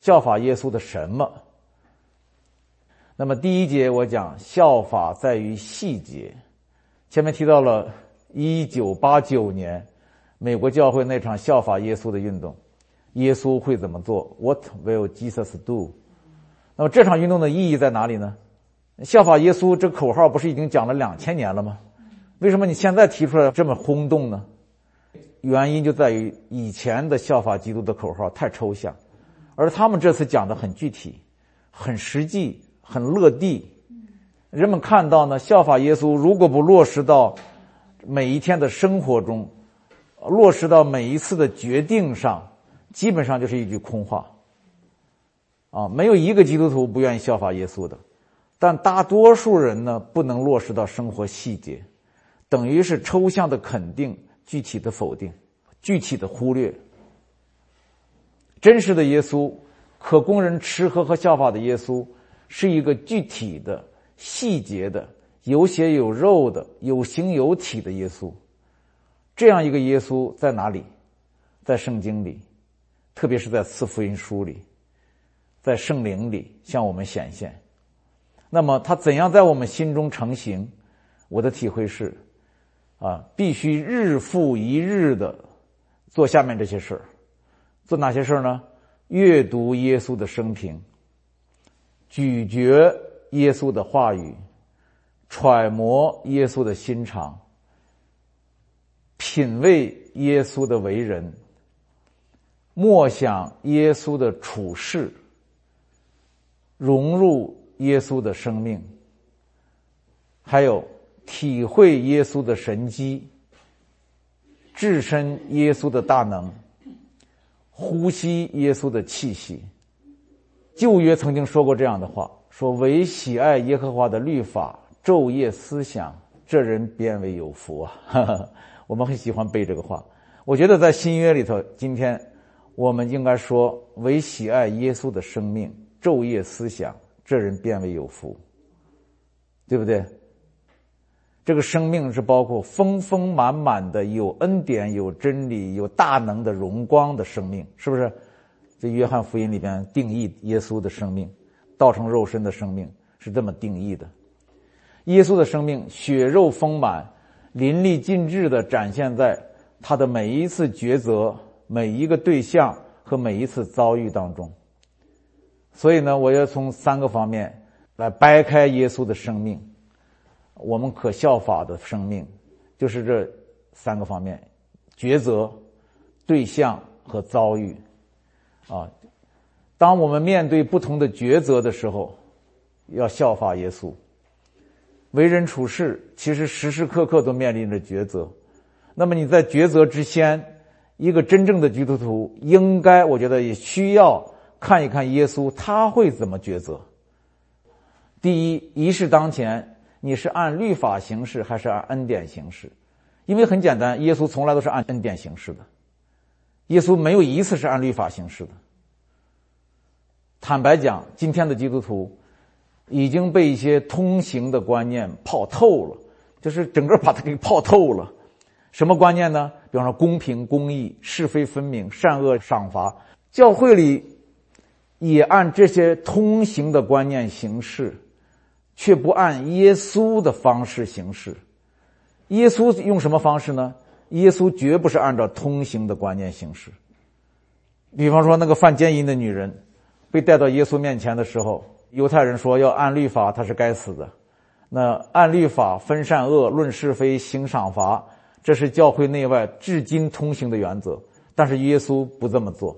效法耶稣的什么？那么第一节我讲效法在于细节。前面提到了一九八九年美国教会那场效法耶稣的运动，耶稣会怎么做？What will Jesus do？那么这场运动的意义在哪里呢？效法耶稣这口号不是已经讲了两千年了吗？为什么你现在提出来这么轰动呢？原因就在于以前的效法基督的口号太抽象，而他们这次讲的很具体、很实际、很落地。人们看到呢，效法耶稣，如果不落实到每一天的生活中，落实到每一次的决定上，基本上就是一句空话。啊，没有一个基督徒不愿意效法耶稣的，但大多数人呢，不能落实到生活细节，等于是抽象的肯定，具体的否定，具体的忽略。真实的耶稣，可供人吃喝和效法的耶稣，是一个具体的。细节的、有血有肉的、有形有体的耶稣，这样一个耶稣在哪里？在圣经里，特别是在四福音书里，在圣灵里向我们显现。那么他怎样在我们心中成型？我的体会是，啊，必须日复一日的做下面这些事儿。做哪些事儿呢？阅读耶稣的生平，咀嚼。耶稣的话语，揣摩耶稣的心肠，品味耶稣的为人，默想耶稣的处事，融入耶稣的生命，还有体会耶稣的神机，置身耶稣的大能，呼吸耶稣的气息。旧约曾经说过这样的话。说唯喜爱耶和华的律法，昼夜思想，这人便为有福啊！我们很喜欢背这个话。我觉得在新约里头，今天我们应该说唯喜爱耶稣的生命，昼夜思想，这人便为有福，对不对？这个生命是包括丰丰满满的，有恩典、有真理、有大能的荣光的生命，是不是？在约翰福音里边定义耶稣的生命。道成肉身的生命是这么定义的：耶稣的生命血肉丰满、淋漓尽致的展现在他的每一次抉择、每一个对象和每一次遭遇当中。所以呢，我要从三个方面来掰开耶稣的生命，我们可效法的生命就是这三个方面：抉择、对象和遭遇。啊。当我们面对不同的抉择的时候，要效法耶稣。为人处事，其实时时刻刻都面临着抉择。那么你在抉择之先，一个真正的基督徒应该，我觉得也需要看一看耶稣他会怎么抉择。第一，一事当前，你是按律法行事还是按恩典行事？因为很简单，耶稣从来都是按恩典行事的。耶稣没有一次是按律法行事的。坦白讲，今天的基督徒已经被一些通行的观念泡透了，就是整个把它给泡透了。什么观念呢？比方说公平、公义、是非分明、善恶赏罚。教会里也按这些通行的观念行事，却不按耶稣的方式行事。耶稣用什么方式呢？耶稣绝不是按照通行的观念行事。比方说那个犯奸淫的女人。被带到耶稣面前的时候，犹太人说要按律法，她是该死的。那按律法分善恶、论是非、行赏罚，这是教会内外至今通行的原则。但是耶稣不这么做，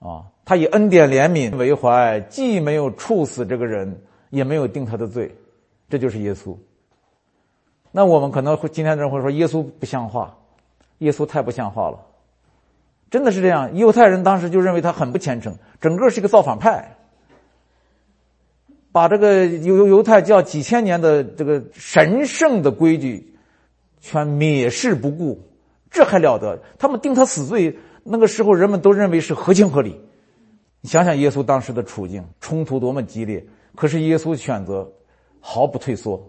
啊，他以恩典怜悯为怀，既没有处死这个人，也没有定他的罪，这就是耶稣。那我们可能会今天的人会说耶稣不像话，耶稣太不像话了。真的是这样，犹太人当时就认为他很不虔诚，整个是一个造反派，把这个犹犹犹太教几千年的这个神圣的规矩全蔑视不顾，这还了得？他们定他死罪，那个时候人们都认为是合情合理。你想想耶稣当时的处境，冲突多么激烈，可是耶稣选择毫不退缩，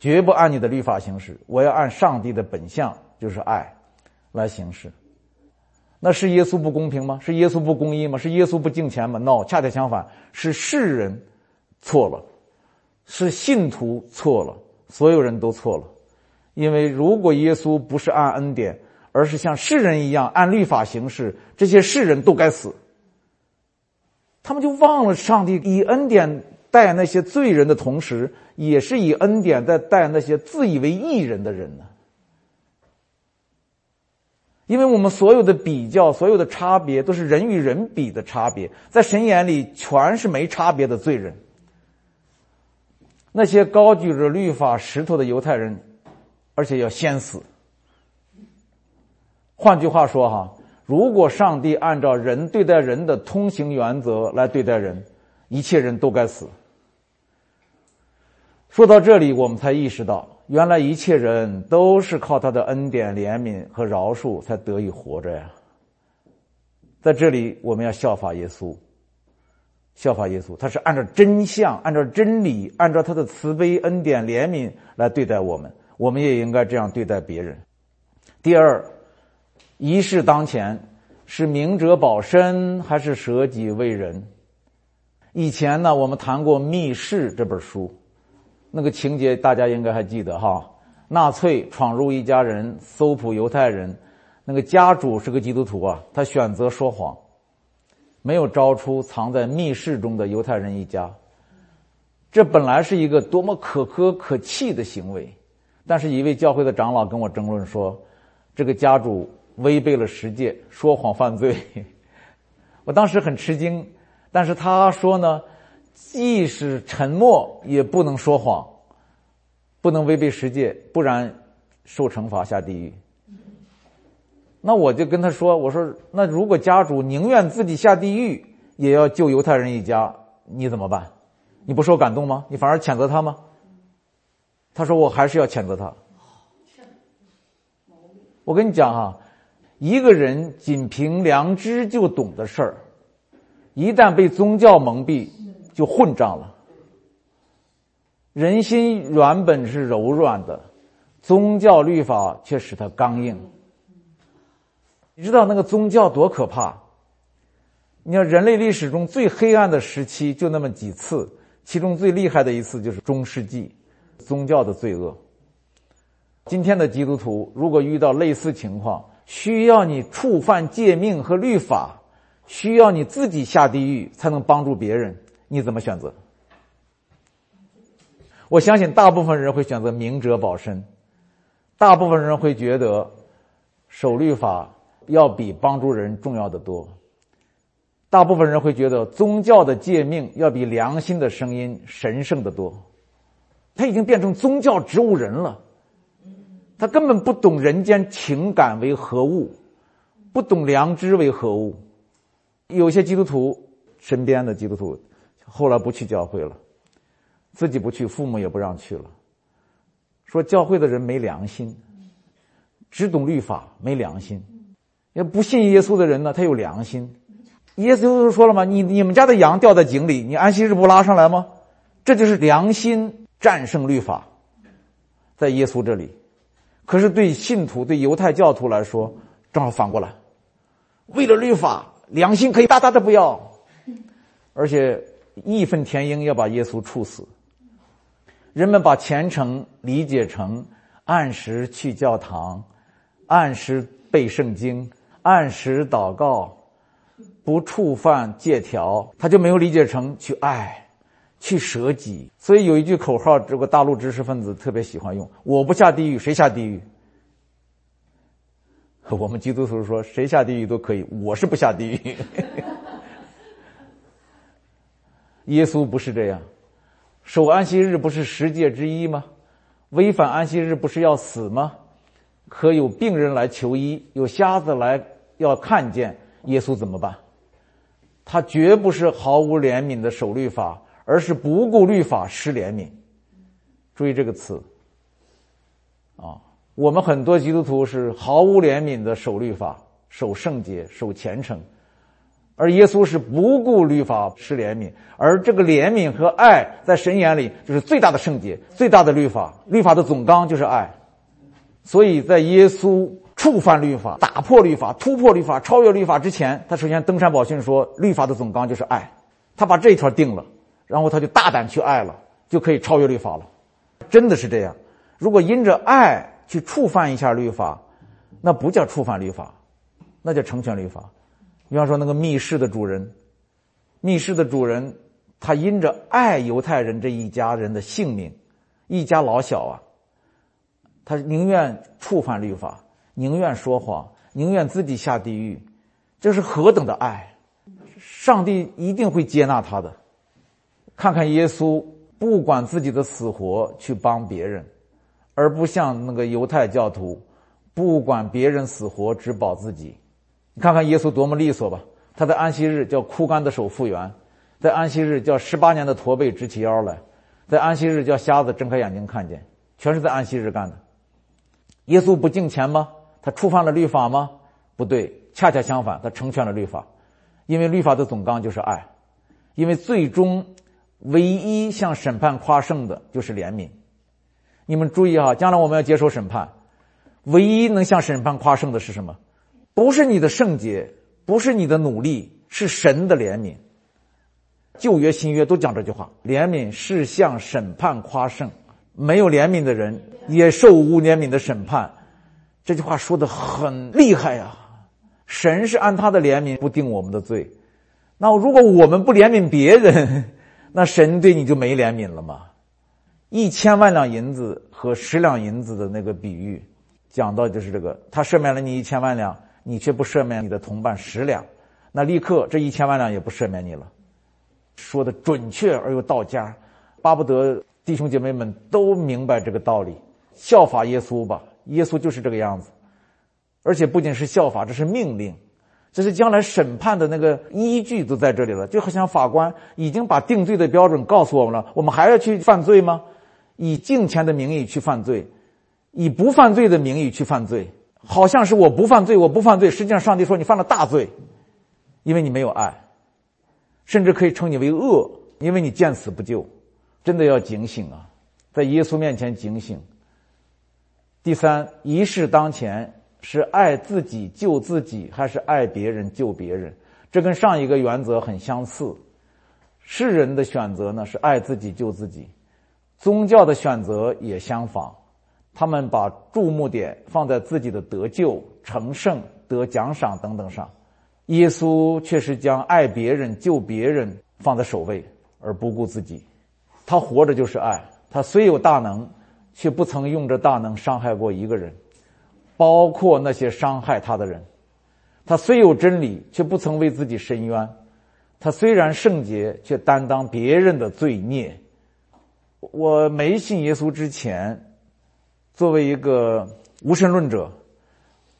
绝不按你的律法行事，我要按上帝的本相，就是爱，来行事。那是耶稣不公平吗？是耶稣不公义吗？是耶稣不敬虔吗？no，恰恰相反，是世人错了，是信徒错了，所有人都错了。因为如果耶稣不是按恩典，而是像世人一样按律法行事，这些世人都该死。他们就忘了上帝以恩典待那些罪人的同时，也是以恩典在待那些自以为义人的人呢。因为我们所有的比较、所有的差别，都是人与人比的差别，在神眼里全是没差别的罪人。那些高举着律法石头的犹太人，而且要先死。换句话说，哈，如果上帝按照人对待人的通行原则来对待人，一切人都该死。说到这里，我们才意识到。原来一切人都是靠他的恩典、怜悯和饶恕才得以活着呀。在这里，我们要效法耶稣，效法耶稣，他是按照真相、按照真理、按照他的慈悲、恩典、怜悯来对待我们，我们也应该这样对待别人。第二，一事当前，是明哲保身还是舍己为人？以前呢，我们谈过《密室》这本书。那个情节大家应该还记得哈，纳粹闯入一家人，搜捕犹太人，那个家主是个基督徒啊，他选择说谎，没有招出藏在密室中的犹太人一家。这本来是一个多么可歌可泣的行为，但是一位教会的长老跟我争论说，这个家主违背了十诫，说谎犯罪。我当时很吃惊，但是他说呢。即使沉默，也不能说谎，不能违背十诫，不然受惩罚下地狱。那我就跟他说：“我说，那如果家主宁愿自己下地狱，也要救犹太人一家，你怎么办？你不受感动吗？你反而谴责他吗？”他说：“我还是要谴责他。”我跟你讲哈，一个人仅凭良知就懂的事儿，一旦被宗教蒙蔽。就混账了。人心原本是柔软的，宗教律法却使它刚硬。你知道那个宗教多可怕？你看人类历史中最黑暗的时期就那么几次，其中最厉害的一次就是中世纪，宗教的罪恶。今天的基督徒如果遇到类似情况，需要你触犯诫命和律法，需要你自己下地狱才能帮助别人。你怎么选择？我相信大部分人会选择明哲保身，大部分人会觉得守律法要比帮助人重要的多。大部分人会觉得宗教的诫命要比良心的声音神圣的多。他已经变成宗教植物人了，他根本不懂人间情感为何物，不懂良知为何物。有些基督徒身边的基督徒。后来不去教会了，自己不去，父母也不让去了。说教会的人没良心，只懂律法，没良心。要不信耶稣的人呢，他有良心。耶稣说了吗？你你们家的羊掉在井里，你安息日不拉上来吗？这就是良心战胜律法，在耶稣这里。可是对信徒、对犹太教徒来说，正好反过来。为了律法，良心可以大大的不要，而且。义愤填膺要把耶稣处死。人们把虔诚理解成按时去教堂、按时背圣经、按时祷告、不触犯戒条，他就没有理解成去爱、去舍己。所以有一句口号，这个大陆知识分子特别喜欢用：“我不下地狱，谁下地狱？” 我们基督徒说：“谁下地狱都可以，我是不下地狱。”耶稣不是这样，守安息日不是十诫之一吗？违反安息日不是要死吗？可有病人来求医，有瞎子来要看见，耶稣怎么办？他绝不是毫无怜悯的守律法，而是不顾律法施怜悯。注意这个词。啊，我们很多基督徒是毫无怜悯的守律法、守圣洁、守虔诚。而耶稣是不顾律法施怜悯，而这个怜悯和爱在神眼里就是最大的圣洁、最大的律法。律法的总纲就是爱，所以在耶稣触犯律法、打破律法、突破律法、超越律法之前，他首先登山宝训说，律法的总纲就是爱，他把这一条定了，然后他就大胆去爱了，就可以超越律法了。真的是这样。如果因着爱去触犯一下律法，那不叫触犯律法，那叫成全律法。比方说那个密室的主人，密室的主人，他因着爱犹太人这一家人的性命，一家老小啊，他宁愿触犯律法，宁愿说谎，宁愿自己下地狱，这是何等的爱！上帝一定会接纳他的。看看耶稣，不管自己的死活去帮别人。而不像那个犹太教徒，不管别人死活，只保自己。你看看耶稣多么利索吧！他在安息日叫枯干的手复原，在安息日叫十八年的驼背直起腰来，在安息日叫瞎子睁开眼睛看见，全是在安息日干的。耶稣不敬钱吗？他触犯了律法吗？不对，恰恰相反，他成全了律法，因为律法的总纲就是爱，因为最终唯一向审判夸胜的就是怜悯。你们注意哈，将来我们要接受审判，唯一能向审判夸胜的是什么？不是你的圣洁，不是你的努力，是神的怜悯。旧约、新约都讲这句话：怜悯是向审判夸胜，没有怜悯的人也受无怜悯的审判。这句话说的很厉害呀！神是按他的怜悯不定我们的罪，那如果我们不怜悯别人，那神对你就没怜悯了吗？一千万两银子和十两银子的那个比喻，讲到就是这个：他赦免了你一千万两，你却不赦免你的同伴十两，那立刻这一千万两也不赦免你了。说的准确而又到家，巴不得弟兄姐妹们都明白这个道理，效法耶稣吧。耶稣就是这个样子，而且不仅是效法，这是命令，这是将来审判的那个依据都在这里了。就好像法官已经把定罪的标准告诉我们了，我们还要去犯罪吗？以敬钱的名义去犯罪，以不犯罪的名义去犯罪，好像是我不犯罪，我不犯罪。实际上，上帝说你犯了大罪，因为你没有爱，甚至可以称你为恶，因为你见死不救。真的要警醒啊，在耶稣面前警醒。第三，一事当前是爱自己救自己，还是爱别人救别人？这跟上一个原则很相似。世人的选择呢是爱自己救自己。宗教的选择也相仿，他们把注目点放在自己的得救、成圣、得奖赏等等上，耶稣却是将爱别人、救别人放在首位，而不顾自己。他活着就是爱，他虽有大能，却不曾用这大能伤害过一个人，包括那些伤害他的人。他虽有真理，却不曾为自己伸冤。他虽然圣洁，却担当别人的罪孽。我没信耶稣之前，作为一个无神论者，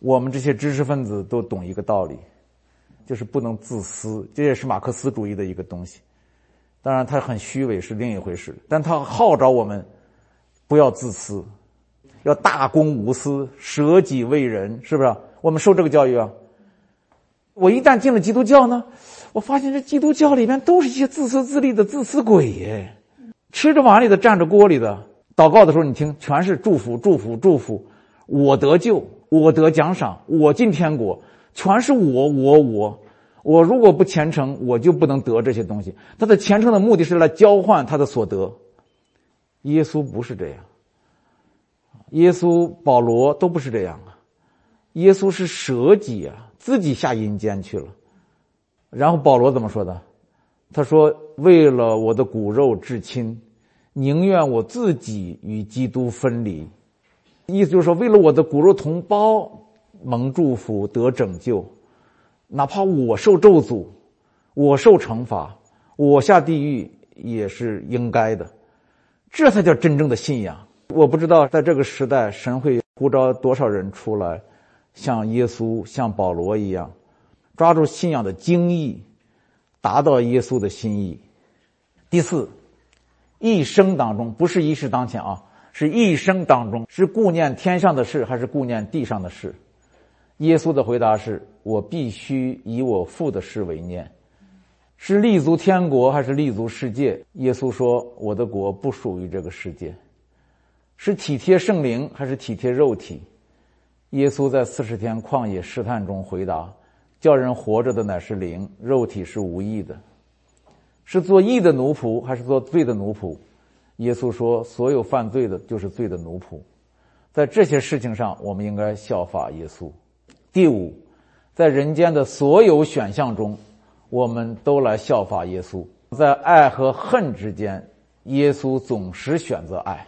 我们这些知识分子都懂一个道理，就是不能自私。这也是马克思主义的一个东西。当然，他很虚伪是另一回事，但他号召我们不要自私，要大公无私，舍己为人，是不是？我们受这个教育啊。我一旦进了基督教呢，我发现这基督教里面都是一些自私自利的自私鬼耶。吃着碗里的，占着锅里的。祷告的时候，你听，全是祝福，祝福，祝福。我得救，我得奖赏，我进天国，全是我，我，我。我如果不虔诚，我就不能得这些东西。他的虔诚的目的是来交换他的所得。耶稣不是这样，耶稣、保罗都不是这样啊。耶稣是舍己啊，自己下阴间去了。然后保罗怎么说的？他说：“为了我的骨肉至亲，宁愿我自己与基督分离。”意思就是说，为了我的骨肉同胞蒙祝福得拯救，哪怕我受咒诅，我受惩罚，我下地狱也是应该的。这才叫真正的信仰。我不知道在这个时代，神会呼召多少人出来，像耶稣、像保罗一样，抓住信仰的精义。达到耶稣的心意。第四，一生当中不是一世当前啊，是一生当中是顾念天上的事还是顾念地上的事？耶稣的回答是：我必须以我父的事为念。是立足天国还是立足世界？耶稣说：我的国不属于这个世界。是体贴圣灵还是体贴肉体？耶稣在四十天旷野试探中回答：“叫人活着的乃是灵，肉体是无益的。是做义的奴仆，还是做罪的奴仆？”耶稣说：“所有犯罪的，就是罪的奴仆。”在这些事情上，我们应该效法耶稣。第五，在人间的所有选项中，我们都来效法耶稣。在爱和恨之间，耶稣总是选择爱，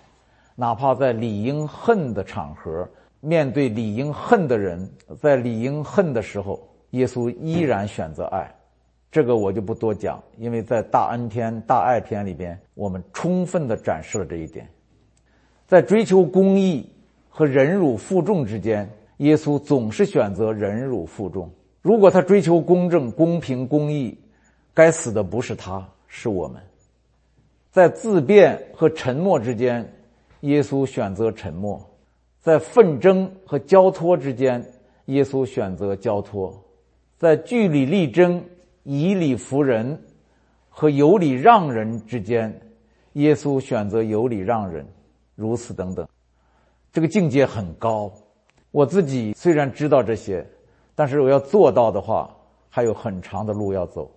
哪怕在理应恨的场合，面对理应恨的人，在理应恨的时候，耶稣依然选择爱。这个我就不多讲，因为在大恩篇、大爱篇里边，我们充分的展示了这一点。在追求公义。和忍辱负重之间，耶稣总是选择忍辱负重。如果他追求公正、公平、公义，该死的不是他，是我们。在自辩和沉默之间，耶稣选择沉默；在纷争和交托之间，耶稣选择交托；在据理力争、以理服人和有理让人之间，耶稣选择有理让人。如此等等。这个境界很高，我自己虽然知道这些，但是我要做到的话，还有很长的路要走。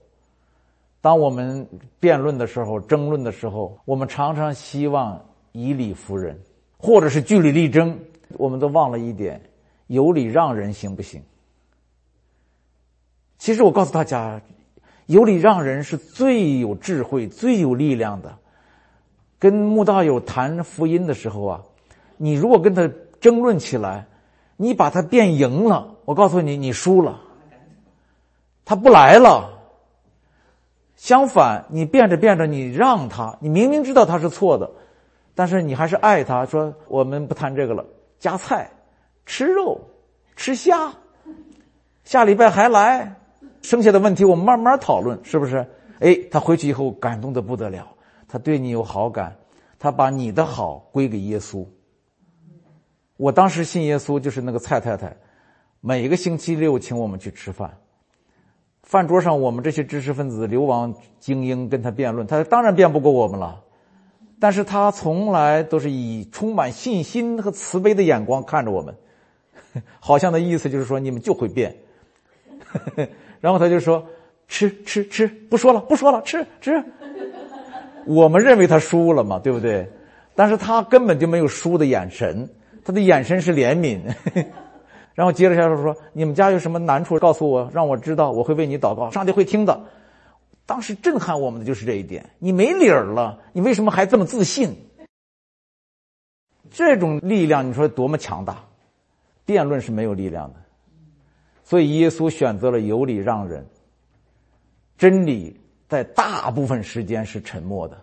当我们辩论的时候、争论的时候，我们常常希望以理服人，或者是据理力争，我们都忘了一点：有理让人行不行？其实我告诉大家，有理让人是最有智慧、最有力量的。跟穆道友谈福音的时候啊。你如果跟他争论起来，你把他变赢了，我告诉你，你输了。他不来了。相反，你变着变着，你让他，你明明知道他是错的，但是你还是爱他。说我们不谈这个了，夹菜，吃肉，吃虾，下礼拜还来。剩下的问题我们慢慢讨论，是不是？哎，他回去以后感动的不得了，他对你有好感，他把你的好归给耶稣。我当时信耶稣，就是那个蔡太太，每个星期六请我们去吃饭。饭桌上，我们这些知识分子、流亡精英跟他辩论，他当然辩不过我们了。但是他从来都是以充满信心和慈悲的眼光看着我们，好像的意思就是说你们就会辩。然后他就说：“吃吃吃，不说了，不说了，吃吃。”我们认为他输了嘛，对不对？但是他根本就没有输的眼神。他的眼神是怜悯，然后接着下来说：“你们家有什么难处，告诉我，让我知道，我会为你祷告，上帝会听的。”当时震撼我们的就是这一点：你没理儿了，你为什么还这么自信？这种力量，你说多么强大？辩论是没有力量的，所以耶稣选择了有理让人。真理在大部分时间是沉默的，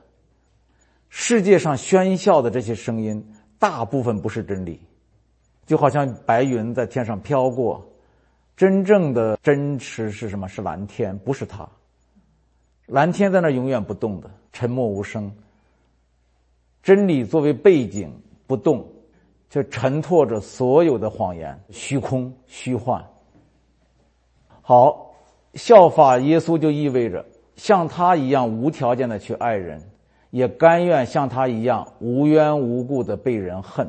世界上喧嚣的这些声音。大部分不是真理，就好像白云在天上飘过，真正的真实是什么？是蓝天，不是它。蓝天在那永远不动的，沉默无声。真理作为背景不动，就衬托着所有的谎言、虚空、虚幻。好，效法耶稣就意味着像他一样无条件的去爱人。也甘愿像他一样无缘无故的被人恨，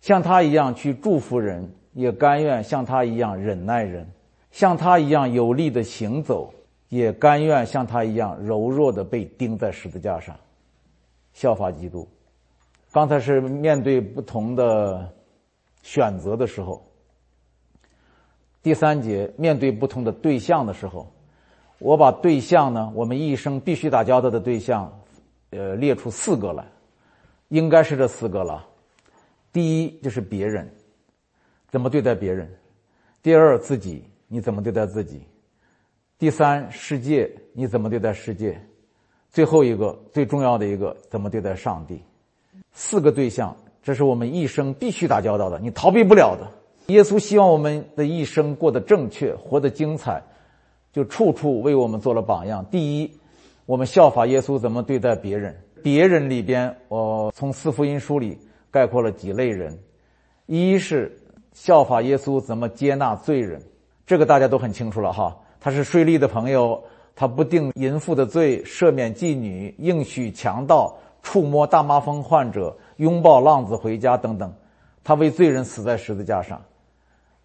像他一样去祝福人，也甘愿像他一样忍耐人，像他一样有力的行走，也甘愿像他一样柔弱的被钉在十字架上，效法基督。刚才是面对不同的选择的时候，第三节面对不同的对象的时候，我把对象呢，我们一生必须打交道的对象。呃，列出四个来，应该是这四个了。第一就是别人，怎么对待别人；第二自己，你怎么对待自己；第三世界，你怎么对待世界；最后一个最重要的一个，怎么对待上帝。四个对象，这是我们一生必须打交道的，你逃避不了的。耶稣希望我们的一生过得正确，活得精彩，就处处为我们做了榜样。第一。我们效法耶稣怎么对待别人？别人里边，我从四福音书里概括了几类人：一是效法耶稣怎么接纳罪人，这个大家都很清楚了哈。他是税吏的朋友，他不定淫妇的罪，赦免妓女，应许强盗，触摸大麻风患者，拥抱浪子回家等等，他为罪人死在十字架上。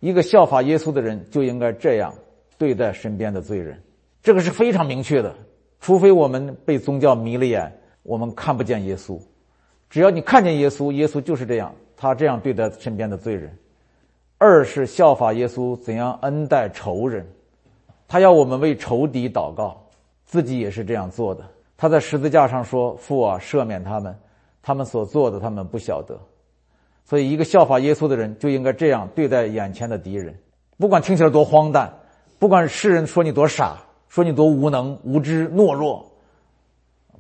一个效法耶稣的人就应该这样对待身边的罪人，这个是非常明确的。除非我们被宗教迷了眼，我们看不见耶稣。只要你看见耶稣，耶稣就是这样，他这样对待身边的罪人。二是效法耶稣怎样恩待仇人，他要我们为仇敌祷告，自己也是这样做的。他在十字架上说：“父啊，赦免他们，他们所做的，他们不晓得。”所以，一个效法耶稣的人就应该这样对待眼前的敌人，不管听起来多荒诞，不管世人说你多傻，说你多无能、无知、懦弱，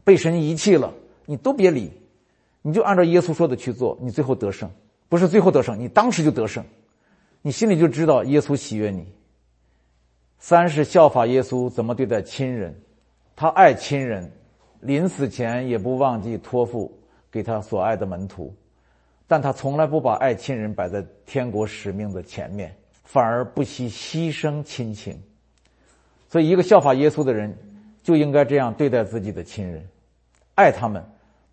被神遗弃了，你都别理，你就按照耶稣说的去做，你最后得胜，不是最后得胜，你当时就得胜，你心里就知道耶稣喜悦你。三是效法耶稣怎么对待亲人，他爱亲人，临死前也不忘记托付给他所爱的门徒。但他从来不把爱亲人摆在天国使命的前面，反而不惜牺牲亲情。所以，一个效法耶稣的人就应该这样对待自己的亲人，爱他们，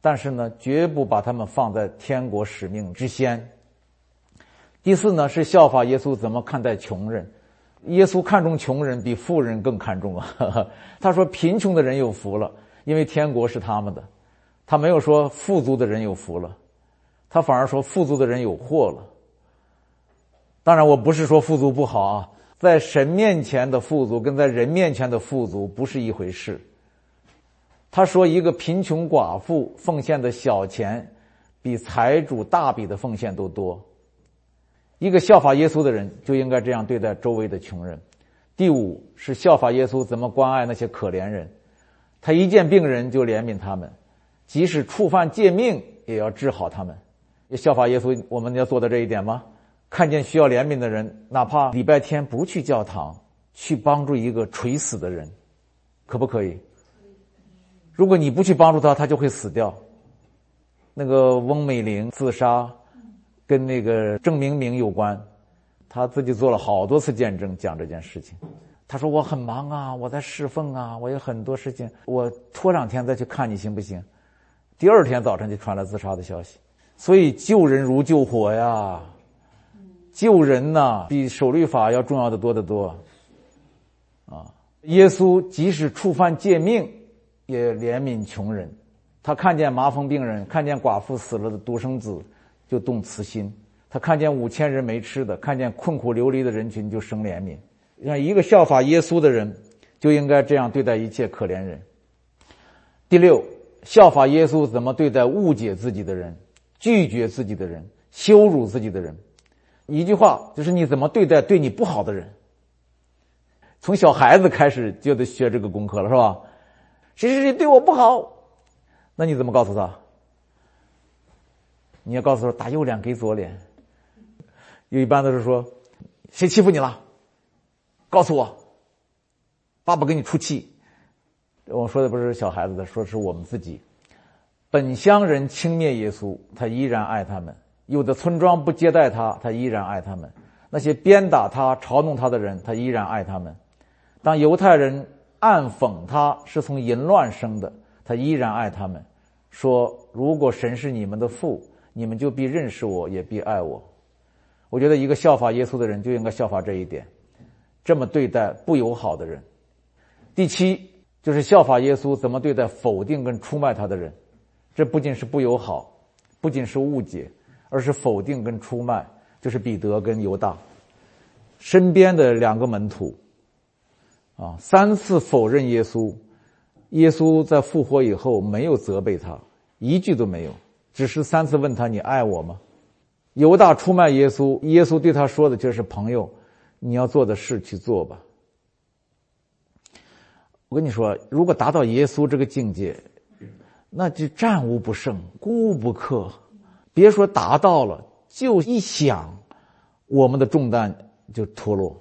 但是呢，绝不把他们放在天国使命之先。第四呢，是效法耶稣怎么看待穷人。耶稣看重穷人比富人更看重啊。他说：“贫穷的人有福了，因为天国是他们的。”他没有说富足的人有福了。他反而说富足的人有祸了。当然，我不是说富足不好啊，在神面前的富足跟在人面前的富足不是一回事。他说，一个贫穷寡妇奉献的小钱，比财主大笔的奉献都多。一个效法耶稣的人就应该这样对待周围的穷人。第五是效法耶稣怎么关爱那些可怜人，他一见病人就怜悯他们，即使触犯诫命也要治好他们。效法耶稣，我们要做到这一点吗？看见需要怜悯的人，哪怕礼拜天不去教堂，去帮助一个垂死的人，可不可以？如果你不去帮助他，他就会死掉。那个翁美玲自杀，跟那个郑明明有关，他自己做了好多次见证，讲这件事情。他说：“我很忙啊，我在侍奉啊，我有很多事情，我拖两天再去看你行不行？”第二天早晨就传来自杀的消息。所以救人如救火呀，救人呐比守律法要重要的多得多。啊，耶稣即使触犯诫命，也怜悯穷人。他看见麻风病人，看见寡妇死了的独生子，就动慈心；他看见五千人没吃的，看见困苦流离的人群，就生怜悯。像一个效法耶稣的人，就应该这样对待一切可怜人。第六，效法耶稣怎么对待误解自己的人。拒绝自己的人，羞辱自己的人，一句话就是你怎么对待对你不好的人。从小孩子开始就得学这个功课了，是吧？谁谁谁对我不好，那你怎么告诉他？你要告诉他打右脸给左脸。有一般都是说，谁欺负你了？告诉我，爸爸给你出气。我说的不是小孩子的，说是我们自己。本乡人轻蔑耶稣，他依然爱他们；有的村庄不接待他，他依然爱他们；那些鞭打他、嘲弄他的人，他依然爱他们。当犹太人暗讽他是从淫乱生的，他依然爱他们，说：“如果神是你们的父，你们就必认识我，也必爱我。”我觉得一个效法耶稣的人就应该效法这一点，这么对待不友好的人。第七就是效法耶稣怎么对待否定跟出卖他的人。这不仅是不友好，不仅是误解，而是否定跟出卖。就是彼得跟犹大身边的两个门徒，啊，三次否认耶稣。耶稣在复活以后没有责备他，一句都没有，只是三次问他：“你爱我吗？”犹大出卖耶稣，耶稣对他说的就是：“朋友，你要做的事去做吧。”我跟你说，如果达到耶稣这个境界。那就战无不胜，攻无不克。别说达到了，就一想，我们的重担就脱落。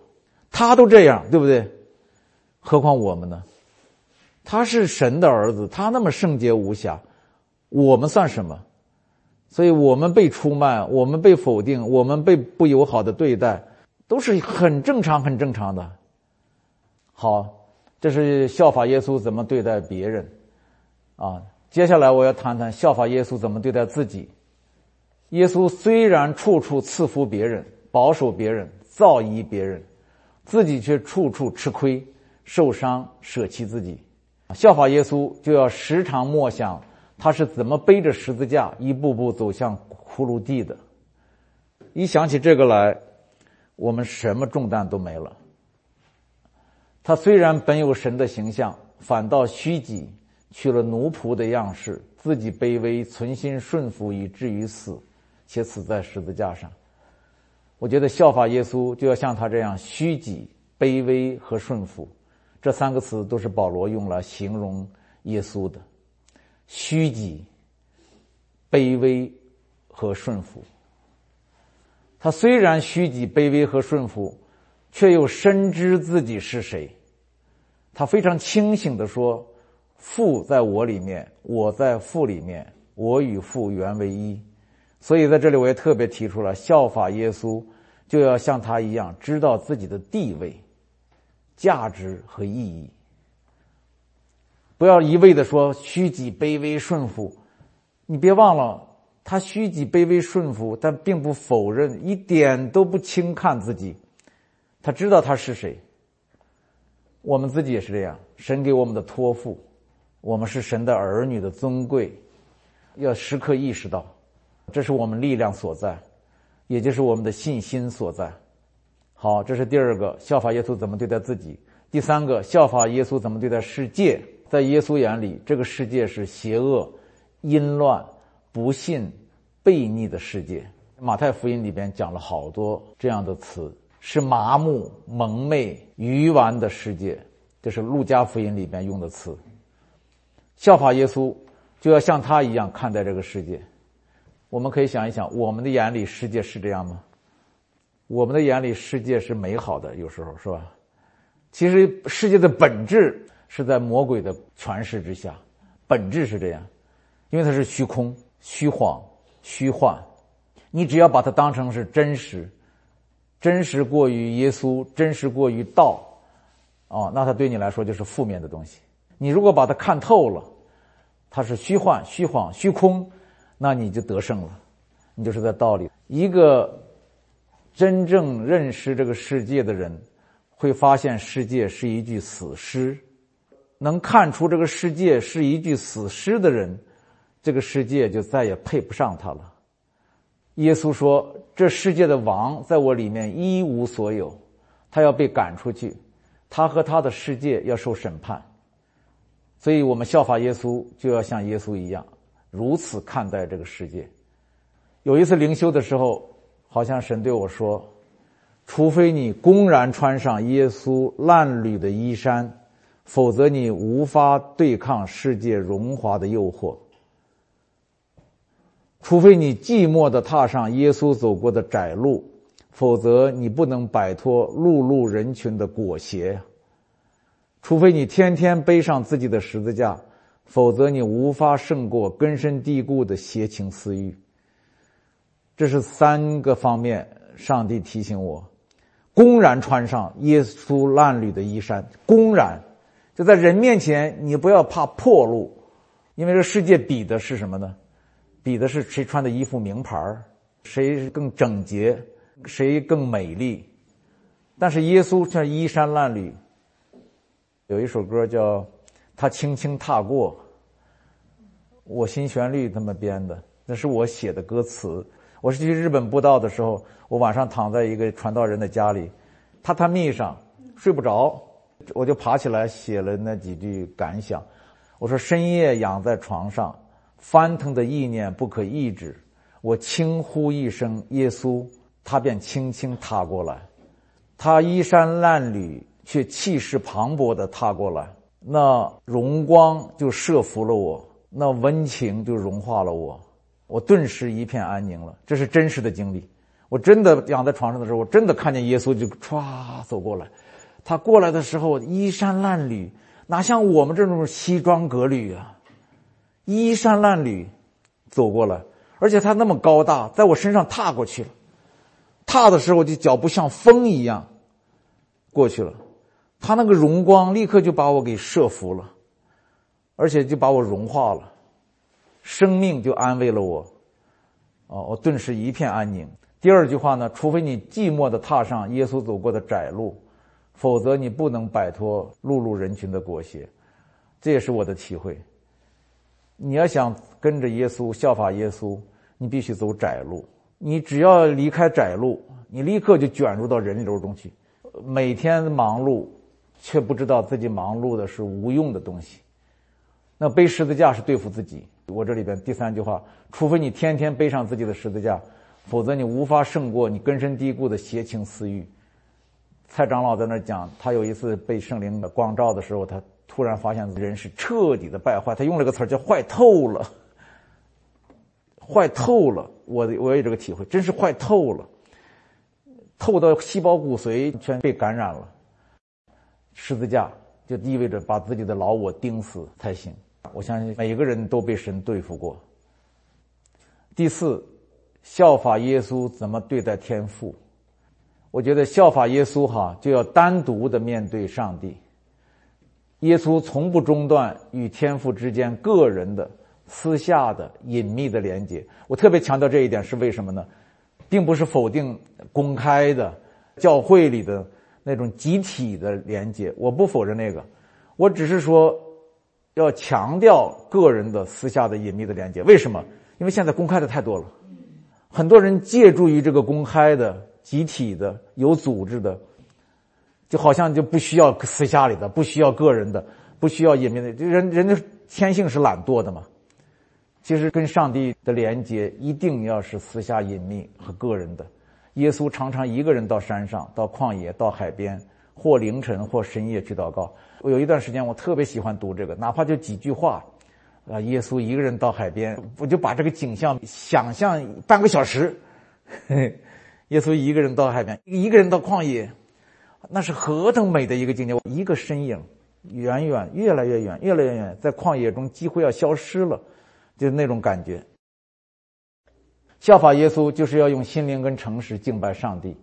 他都这样，对不对？何况我们呢？他是神的儿子，他那么圣洁无瑕，我们算什么？所以我们被出卖，我们被否定，我们被不友好的对待，都是很正常、很正常的。好，这是效法耶稣怎么对待别人，啊。接下来我要谈谈效法耶稣怎么对待自己。耶稣虽然处处赐福别人、保守别人、造诣别人，自己却处处吃亏、受伤、舍弃自己。效法耶稣，就要时常默想他是怎么背着十字架一步步走向骷髅地的。一想起这个来，我们什么重担都没了。他虽然本有神的形象，反倒虚己，取了奴仆的样式，自己卑微，存心顺服，以至于死，且死在十字架上。我觉得效法耶稣，就要像他这样虚己、卑微和顺服。这三个词都是保罗用来形容耶稣的：虚己、卑微和顺服。他虽然虚己、卑微和顺服。却又深知自己是谁，他非常清醒的说：“父在我里面，我在父里面，我与父原为一。”所以在这里我也特别提出了，效法耶稣就要像他一样，知道自己的地位、价值和意义。不要一味的说虚己、卑微、顺服，你别忘了，他虚己、卑微、顺服，但并不否认，一点都不轻看自己。他知道他是谁。我们自己也是这样，神给我们的托付，我们是神的儿女的尊贵，要时刻意识到，这是我们力量所在，也就是我们的信心所在。好，这是第二个效法耶稣怎么对待自己。第三个效法耶稣怎么对待世界。在耶稣眼里，这个世界是邪恶、淫乱、不信、悖逆的世界。马太福音里边讲了好多这样的词。是麻木、蒙昧、愚顽的世界，这是路加福音里边用的词。效法耶稣，就要像他一样看待这个世界。我们可以想一想，我们的眼里世界是这样吗？我们的眼里世界是美好的，有时候是吧？其实世界的本质是在魔鬼的诠释之下，本质是这样，因为它是虚空、虚晃、虚幻。你只要把它当成是真实。真实过于耶稣，真实过于道，哦，那它对你来说就是负面的东西。你如果把它看透了，它是虚幻、虚晃、虚空，那你就得胜了，你就是在道理。一个真正认识这个世界的人，会发现世界是一具死尸。能看出这个世界是一具死尸的人，这个世界就再也配不上他了。耶稣说。这世界的王在我里面一无所有，他要被赶出去，他和他的世界要受审判。所以我们效法耶稣，就要像耶稣一样，如此看待这个世界。有一次灵修的时候，好像神对我说：“除非你公然穿上耶稣烂履的衣衫，否则你无法对抗世界荣华的诱惑。”除非你寂寞的踏上耶稣走过的窄路，否则你不能摆脱碌碌人群的裹挟。除非你天天背上自己的十字架，否则你无法胜过根深蒂固的邪情私欲。这是三个方面，上帝提醒我：公然穿上耶稣烂履的衣衫，公然就在人面前，你不要怕破路，因为这世界比的是什么呢？比的是谁穿的衣服名牌谁更整洁，谁更美丽。但是耶稣却衣衫褴褛。有一首歌叫《他轻轻踏过》，我新旋律他们编的，那是我写的歌词。我是去日本布道的时候，我晚上躺在一个传道人的家里，榻榻米上睡不着，我就爬起来写了那几句感想。我说深夜仰在床上。翻腾的意念不可抑制，我轻呼一声“耶稣”，他便轻轻踏过来。他衣衫褴褛，却气势磅礴的踏过来，那荣光就慑服了我，那温情就融化了我，我顿时一片安宁了。这是真实的经历。我真的仰在床上的时候，我真的看见耶稣就唰走过来。他过来的时候，衣衫褴褛，哪像我们这种西装革履啊？衣衫褴褛，走过来，而且他那么高大，在我身上踏过去了。踏的时候，就脚步像风一样过去了。他那个荣光立刻就把我给慑服了，而且就把我融化了，生命就安慰了我。哦，我顿时一片安宁。第二句话呢，除非你寂寞的踏上耶稣走过的窄路，否则你不能摆脱碌碌人群的裹挟。这也是我的体会。你要想跟着耶稣效法耶稣，你必须走窄路。你只要离开窄路，你立刻就卷入到人流中去。每天忙碌，却不知道自己忙碌的是无用的东西。那背十字架是对付自己。我这里边第三句话，除非你天天背上自己的十字架，否则你无法胜过你根深蒂固的邪情私欲。蔡长老在那讲，他有一次被圣灵的光照的时候，他突然发现人是彻底的败坏。他用了个词叫“坏透了”，坏透了。我我有这个体会，真是坏透了，透到细胞骨髓全被感染了。十字架就意味着把自己的老我钉死才行。我相信每个人都被神对付过。第四，效法耶稣怎么对待天父？我觉得效法耶稣哈，就要单独的面对上帝。耶稣从不中断与天父之间个人的、私下的、隐秘的连接。我特别强调这一点是为什么呢？并不是否定公开的教会里的那种集体的连接，我不否认那个，我只是说。要强调个人的私下的隐秘的连接，为什么？因为现在公开的太多了，很多人借助于这个公开的、集体的、有组织的，就好像就不需要私下里的，不需要个人的，不需要隐秘的。就人人的天性是懒惰的嘛。其实跟上帝的连接一定要是私下隐秘和个人的。耶稣常常一个人到山上、到旷野、到海边，或凌晨或深夜去祷告。我有一段时间，我特别喜欢读这个，哪怕就几句话，啊，耶稣一个人到海边，我就把这个景象想象半个小时。嘿嘿耶稣一个人到海边，一个人到旷野，那是何等美的一个境界！一个身影，远远，越来越远，越来越远，在旷野中几乎要消失了，就那种感觉。效法耶稣，就是要用心灵跟诚实敬拜上帝。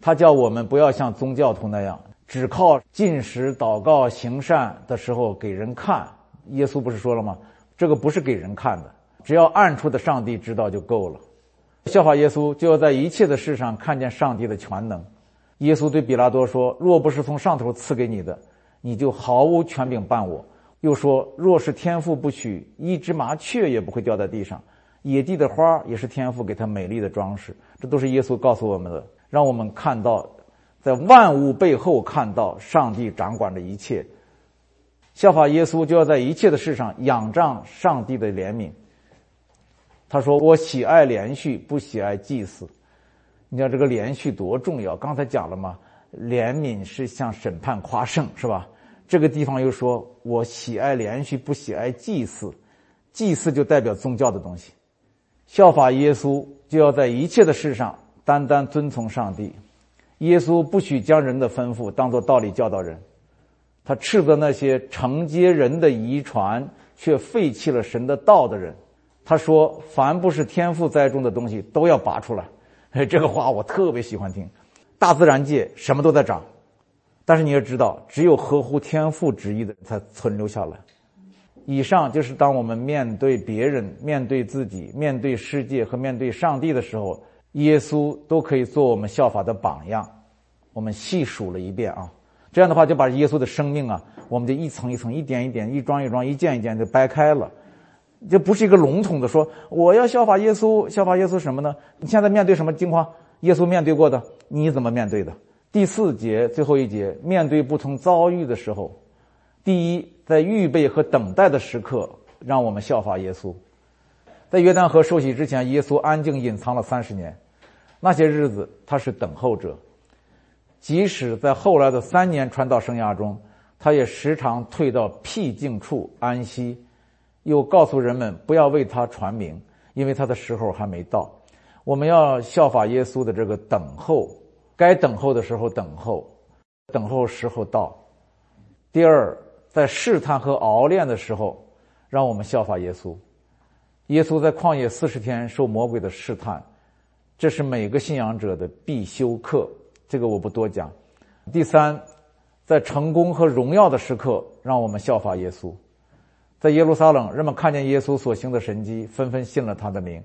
他叫我们不要像宗教徒那样。只靠进食、祷告、行善的时候给人看，耶稣不是说了吗？这个不是给人看的，只要暗处的上帝知道就够了。效法耶稣，就要在一切的事上看见上帝的全能。耶稣对比拉多说：“若不是从上头赐给你的，你就毫无权柄办我。”又说：“若是天父不许，一只麻雀也不会掉在地上，野地的花也是天父给他美丽的装饰。”这都是耶稣告诉我们的，让我们看到。在万物背后看到上帝掌管着一切，效法耶稣就要在一切的事上仰仗上帝的怜悯。他说：“我喜爱连续，不喜爱祭祀。”你看这个连续多重要！刚才讲了嘛，怜悯是向审判夸胜，是吧？这个地方又说：“我喜爱连续，不喜爱祭祀。”祭祀就代表宗教的东西。效法耶稣就要在一切的事上单单遵从上帝。耶稣不许将人的吩咐当作道理教导人，他斥责那些承接人的遗传却废弃了神的道的人。他说：“凡不是天赋栽种的东西，都要拔出来。”这个话我特别喜欢听。大自然界什么都在长，但是你要知道，只有合乎天赋旨意的才存留下来。以上就是当我们面对别人、面对自己、面对世界和面对上帝的时候。耶稣都可以做我们效法的榜样，我们细数了一遍啊，这样的话就把耶稣的生命啊，我们就一层一层、一点一点、一桩一桩、一件一件就掰开了，这不是一个笼统的说我要效法耶稣，效法耶稣什么呢？你现在面对什么境况？耶稣面对过的，你怎么面对的？第四节最后一节，面对不同遭遇的时候，第一，在预备和等待的时刻，让我们效法耶稣，在约旦河受洗之前，耶稣安静隐藏了三十年。那些日子，他是等候者。即使在后来的三年传道生涯中，他也时常退到僻静处安息，又告诉人们不要为他传名，因为他的时候还没到。我们要效法耶稣的这个等候，该等候的时候等候，等候时候到。第二，在试探和熬炼的时候，让我们效法耶稣。耶稣在旷野四十天受魔鬼的试探。这是每个信仰者的必修课，这个我不多讲。第三，在成功和荣耀的时刻，让我们效法耶稣。在耶路撒冷，人们看见耶稣所行的神迹，纷纷信了他的名。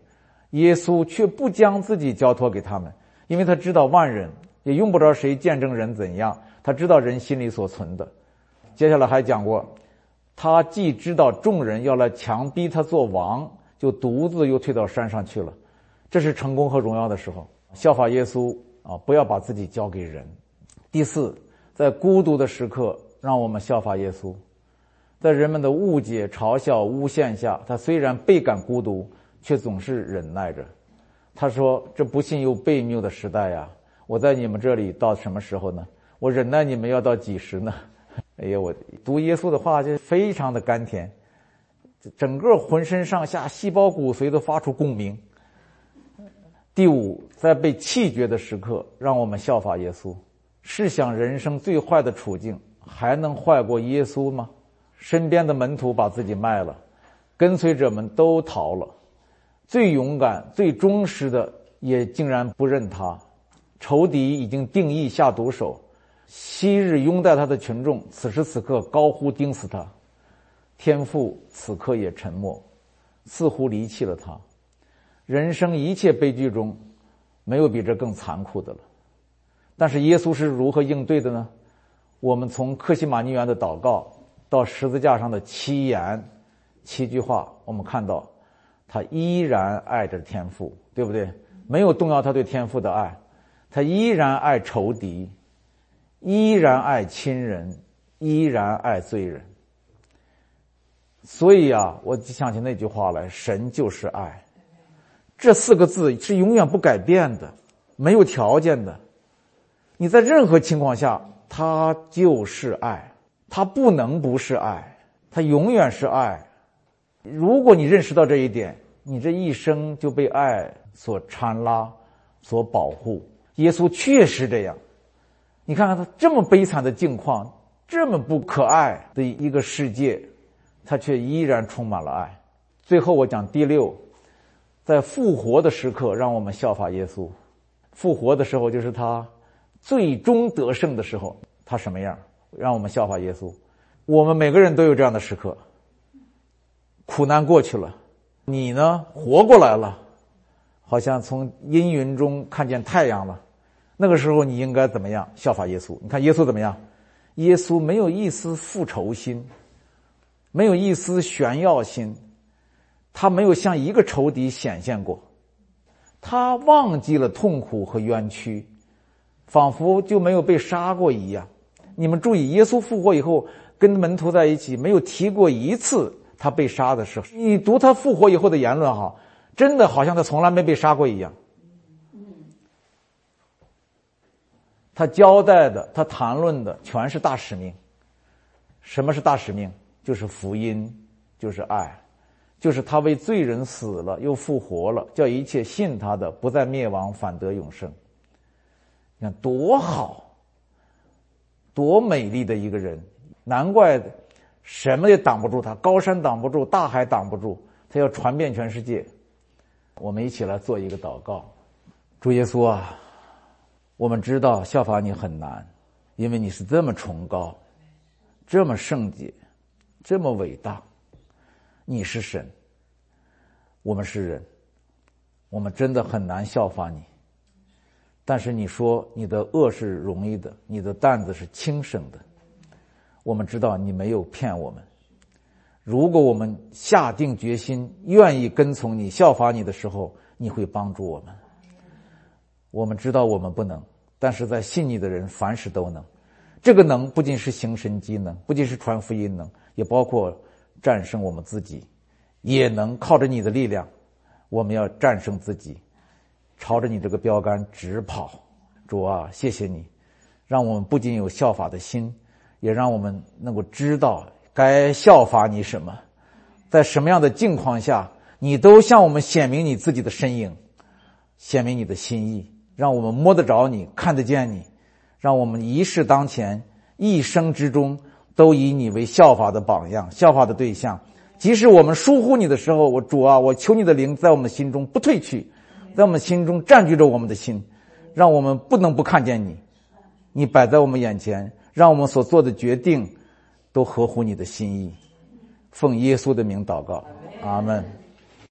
耶稣却不将自己交托给他们，因为他知道万人也用不着谁见证人怎样，他知道人心里所存的。接下来还讲过，他既知道众人要来强逼他做王，就独自又退到山上去了。这是成功和荣耀的时候，效法耶稣啊！不要把自己交给人。第四，在孤独的时刻，让我们效法耶稣。在人们的误解、嘲笑、诬陷下，他虽然倍感孤独，却总是忍耐着。他说：“这不幸又悖谬的时代呀！我在你们这里到什么时候呢？我忍耐你们要到几时呢？” 哎呀，我读耶稣的话就非常的甘甜，整个浑身上下、细胞骨髓都发出共鸣。第五，在被弃绝的时刻，让我们效法耶稣。试想，人生最坏的处境，还能坏过耶稣吗？身边的门徒把自己卖了，跟随者们都逃了，最勇敢、最忠实的也竟然不认他。仇敌已经定义下毒手，昔日拥戴他的群众，此时此刻高呼钉死他。天父此刻也沉默，似乎离弃了他。人生一切悲剧中，没有比这更残酷的了。但是耶稣是如何应对的呢？我们从克西马尼园的祷告。到十字架上的七言、七句话，我们看到，他依然爱着天父，对不对？没有动摇他对天父的爱，他依然爱仇敌，依然爱亲人，依然爱罪人。所以啊，我就想起那句话来：“神就是爱。”这四个字是永远不改变的，没有条件的。你在任何情况下，他就是爱。他不能不是爱，他永远是爱。如果你认识到这一点，你这一生就被爱所缠拉、所保护。耶稣确实这样。你看看他这么悲惨的境况，这么不可爱的一个世界，他却依然充满了爱。最后我讲第六，在复活的时刻，让我们效法耶稣。复活的时候就是他最终得胜的时候，他什么样？让我们效法耶稣，我们每个人都有这样的时刻。苦难过去了，你呢？活过来了，好像从阴云中看见太阳了。那个时候你应该怎么样？效法耶稣。你看耶稣怎么样？耶稣没有一丝复仇心，没有一丝炫耀心，他没有向一个仇敌显现过，他忘记了痛苦和冤屈，仿佛就没有被杀过一样。你们注意，耶稣复活以后跟门徒在一起，没有提过一次他被杀的时候。你读他复活以后的言论，哈，真的好像他从来没被杀过一样。他交代的，他谈论的，全是大使命。什么是大使命？就是福音，就是爱，就是他为罪人死了又复活了，叫一切信他的不再灭亡，反得永生。你看多好！多美丽的一个人，难怪什么也挡不住他，高山挡不住，大海挡不住，他要传遍全世界。我们一起来做一个祷告，主耶稣啊，我们知道效法你很难，因为你是这么崇高，这么圣洁，这么伟大，你是神，我们是人，我们真的很难效法你。但是你说你的恶是容易的，你的担子是轻省的。我们知道你没有骗我们。如果我们下定决心，愿意跟从你、效法你的时候，你会帮助我们。我们知道我们不能，但是在信你的人，凡事都能。这个能不仅是行神机能，不仅是传福音能，也包括战胜我们自己，也能靠着你的力量，我们要战胜自己。朝着你这个标杆直跑，主啊，谢谢你，让我们不仅有效法的心，也让我们能够知道该效法你什么，在什么样的境况下，你都向我们显明你自己的身影，显明你的心意，让我们摸得着你，看得见你，让我们一世当前，一生之中都以你为效法的榜样，效法的对象。即使我们疏忽你的时候，我主啊，我求你的灵在我们心中不退去。在我们心中占据着我们的心，让我们不能不看见你。你摆在我们眼前，让我们所做的决定都合乎你的心意。奉耶稣的名祷告，阿门。